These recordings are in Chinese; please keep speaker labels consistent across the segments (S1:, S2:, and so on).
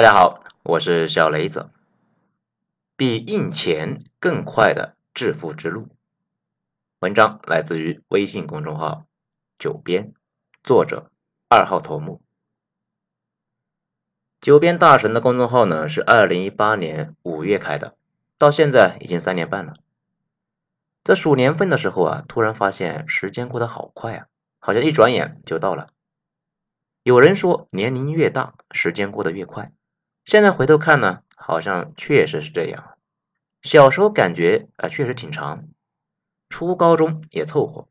S1: 大家好，我是小雷子。比印钱更快的致富之路，文章来自于微信公众号“九编”，作者二号头目。九编大神的公众号呢是二零一八年五月开的，到现在已经三年半了。在数年份的时候啊，突然发现时间过得好快啊，好像一转眼就到了。有人说，年龄越大，时间过得越快。现在回头看呢，好像确实是这样。小时候感觉啊，确实挺长。初高中也凑合，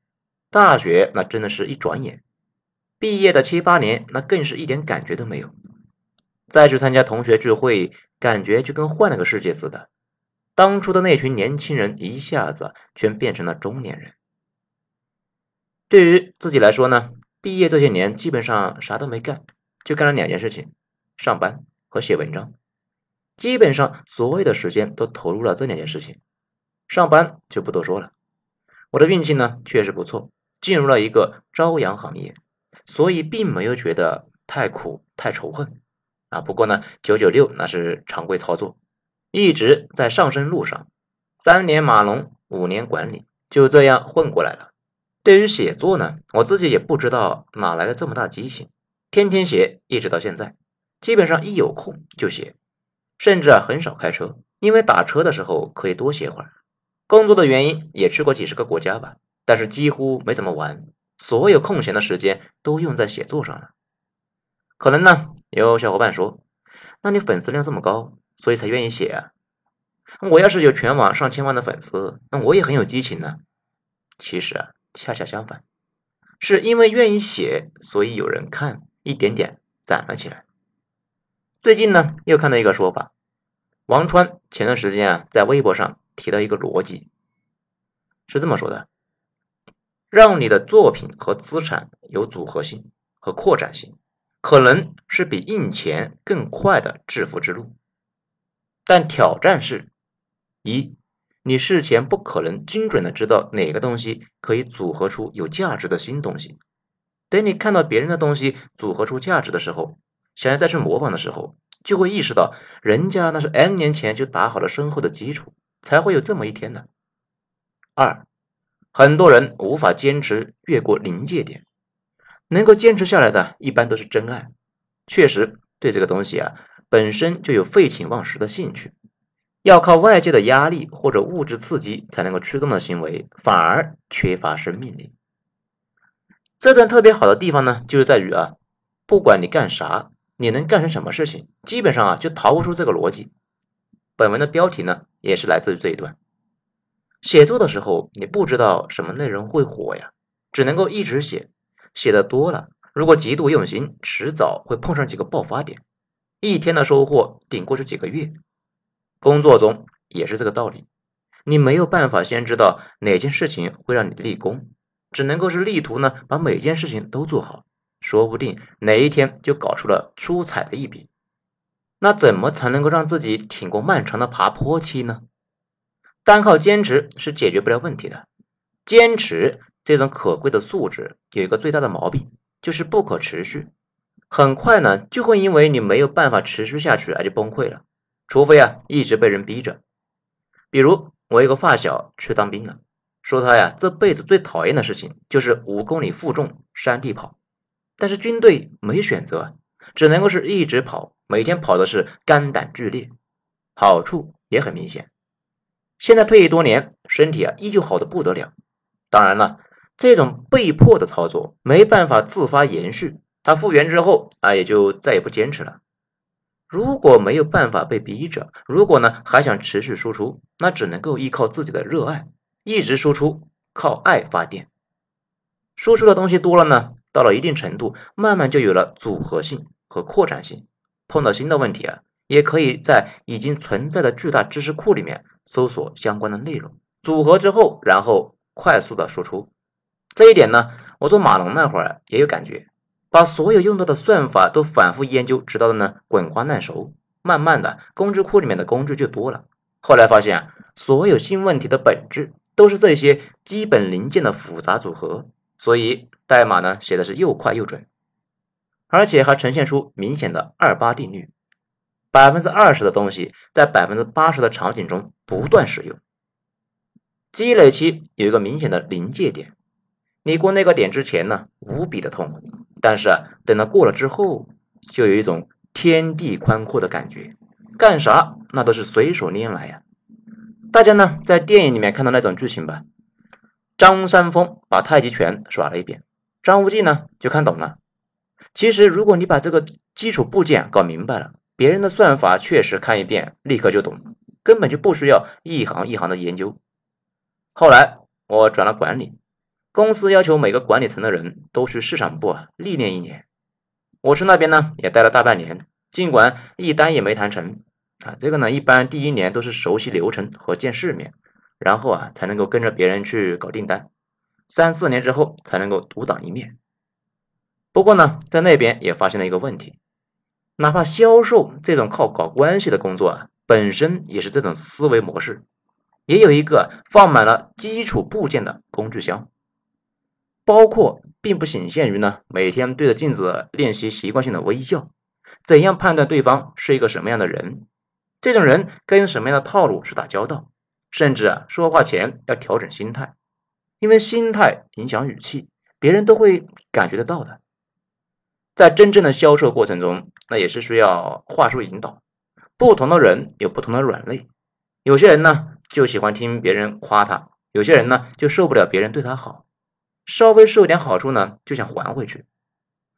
S1: 大学那真的是一转眼。毕业的七八年，那更是一点感觉都没有。再去参加同学聚会，感觉就跟换了个世界似的。当初的那群年轻人，一下子全变成了中年人。对于自己来说呢，毕业这些年基本上啥都没干，就干了两件事情：上班。和写文章，基本上所有的时间都投入了这两件事情。上班就不多说了，我的运气呢确实不错，进入了一个朝阳行业，所以并没有觉得太苦太仇恨啊。不过呢，九九六那是常规操作，一直在上升路上，三年码农，五年管理，就这样混过来了。对于写作呢，我自己也不知道哪来的这么大激情，天天写，一直到现在。基本上一有空就写，甚至啊很少开车，因为打车的时候可以多写会儿。工作的原因也去过几十个国家吧，但是几乎没怎么玩，所有空闲的时间都用在写作上了。可能呢，有小伙伴说，那你粉丝量这么高，所以才愿意写啊？我要是有全网上千万的粉丝，那我也很有激情呢。其实啊，恰恰相反，是因为愿意写，所以有人看，一点点攒了起来。最近呢，又看到一个说法，王川前段时间啊，在微博上提到一个逻辑，是这么说的：让你的作品和资产有组合性和扩展性，可能是比印钱更快的致富之路。但挑战是：一，你事前不可能精准的知道哪个东西可以组合出有价值的新东西，等你看到别人的东西组合出价值的时候。想要再去模仿的时候，就会意识到人家那是 N 年前就打好了深厚的基础，才会有这么一天的。二，很多人无法坚持越过临界点，能够坚持下来的一般都是真爱，确实对这个东西啊本身就有废寝忘食的兴趣，要靠外界的压力或者物质刺激才能够驱动的行为，反而缺乏生命力。这段特别好的地方呢，就是在于啊，不管你干啥。你能干成什么事情？基本上啊，就逃不出这个逻辑。本文的标题呢，也是来自于这一段。写作的时候，你不知道什么内容会火呀，只能够一直写。写的多了，如果极度用心，迟早会碰上几个爆发点，一天的收获顶过去几个月。工作中也是这个道理，你没有办法先知道哪件事情会让你立功，只能够是力图呢，把每件事情都做好。说不定哪一天就搞出了出彩的一笔，那怎么才能够让自己挺过漫长的爬坡期呢？单靠坚持是解决不了问题的。坚持这种可贵的素质有一个最大的毛病，就是不可持续。很快呢，就会因为你没有办法持续下去而就崩溃了。除非啊一直被人逼着。比如我一个发小去当兵了，说他呀这辈子最讨厌的事情就是五公里负重山地跑。但是军队没选择，只能够是一直跑，每天跑的是肝胆俱裂，好处也很明显。现在退役多年，身体啊依旧好的不得了。当然了，这种被迫的操作没办法自发延续，他复原之后啊也就再也不坚持了。如果没有办法被逼着，如果呢还想持续输出，那只能够依靠自己的热爱，一直输出，靠爱发电。输出的东西多了呢。到了一定程度，慢慢就有了组合性和扩展性。碰到新的问题啊，也可以在已经存在的巨大知识库里面搜索相关的内容，组合之后，然后快速的输出。这一点呢，我做码农那会儿也有感觉，把所有用到的算法都反复研究，直到呢滚瓜烂熟。慢慢的，工具库里面的工具就多了。后来发现啊，所有新问题的本质都是这些基本零件的复杂组合。所以代码呢写的是又快又准，而且还呈现出明显的二八定律。百分之二十的东西在百分之八十的场景中不断使用。积累期有一个明显的临界点，你过那个点之前呢，无比的痛苦，但是啊，等到过了之后，就有一种天地宽阔的感觉，干啥那都是随手拈来呀。大家呢在电影里面看到那种剧情吧？张三丰把太极拳耍了一遍，张无忌呢就看懂了。其实如果你把这个基础部件搞明白了，别人的算法确实看一遍立刻就懂，根本就不需要一行一行的研究。后来我转了管理，公司要求每个管理层的人都去市场部啊历练一年。我去那边呢也待了大半年，尽管一单也没谈成啊。这个呢一般第一年都是熟悉流程和见世面，然后啊才能够跟着别人去搞订单，三四年之后才能够独当一面。不过呢在那边也发现了一个问题，哪怕销售这种靠搞关系的工作啊，本身也是这种思维模式。也有一个放满了基础部件的工具箱，包括并不仅限于呢每天对着镜子练习习惯性的微笑，怎样判断对方是一个什么样的人，这种人该用什么样的套路去打交道，甚至啊说话前要调整心态，因为心态影响语气，别人都会感觉得到的。在真正的销售过程中，那也是需要话术引导，不同的人有不同的软肋，有些人呢。就喜欢听别人夸他，有些人呢就受不了别人对他好，稍微受点好处呢就想还回去，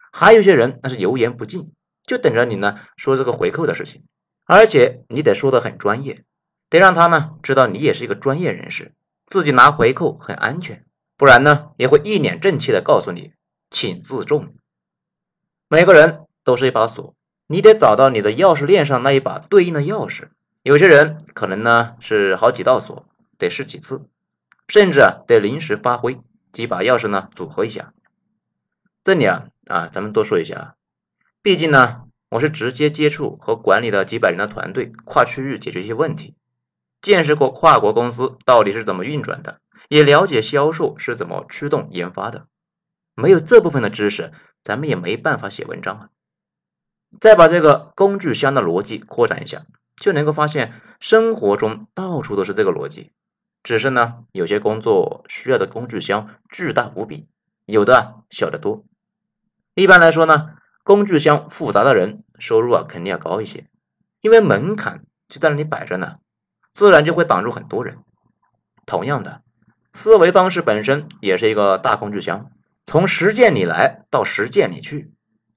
S1: 还有些人那是油盐不进，就等着你呢说这个回扣的事情，而且你得说的很专业，得让他呢知道你也是一个专业人士，自己拿回扣很安全，不然呢也会一脸正气的告诉你，请自重。每个人都是一把锁，你得找到你的钥匙链上那一把对应的钥匙。有些人可能呢是好几道锁，得试几次，甚至啊得临时发挥，几把钥匙呢组合一下。这里啊啊，咱们多说一下啊，毕竟呢我是直接接触和管理了几百人的团队，跨区域解决一些问题，见识过跨国公司到底是怎么运转的，也了解销售是怎么驱动研发的。没有这部分的知识，咱们也没办法写文章啊。再把这个工具箱的逻辑扩展一下。就能够发现，生活中到处都是这个逻辑，只是呢，有些工作需要的工具箱巨大无比，有的小得多。一般来说呢，工具箱复杂的人收入啊肯定要高一些，因为门槛就在那里摆着呢，自然就会挡住很多人。同样的，思维方式本身也是一个大工具箱，从实践里来到实践里去。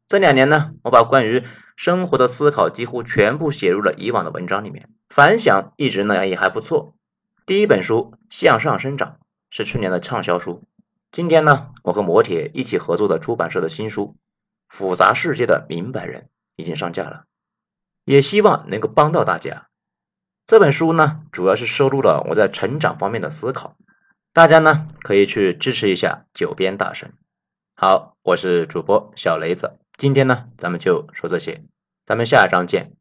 S1: 这两年呢，我把关于生活的思考几乎全部写入了以往的文章里面，反响一直呢也还不错。第一本书《向上生长》是去年的畅销书。今天呢，我和磨铁一起合作的出版社的新书《复杂世界的明白人》已经上架了，也希望能够帮到大家。这本书呢，主要是收录了我在成长方面的思考，大家呢可以去支持一下九边大神。好，我是主播小雷子。今天呢，咱们就说这些，咱们下一章见。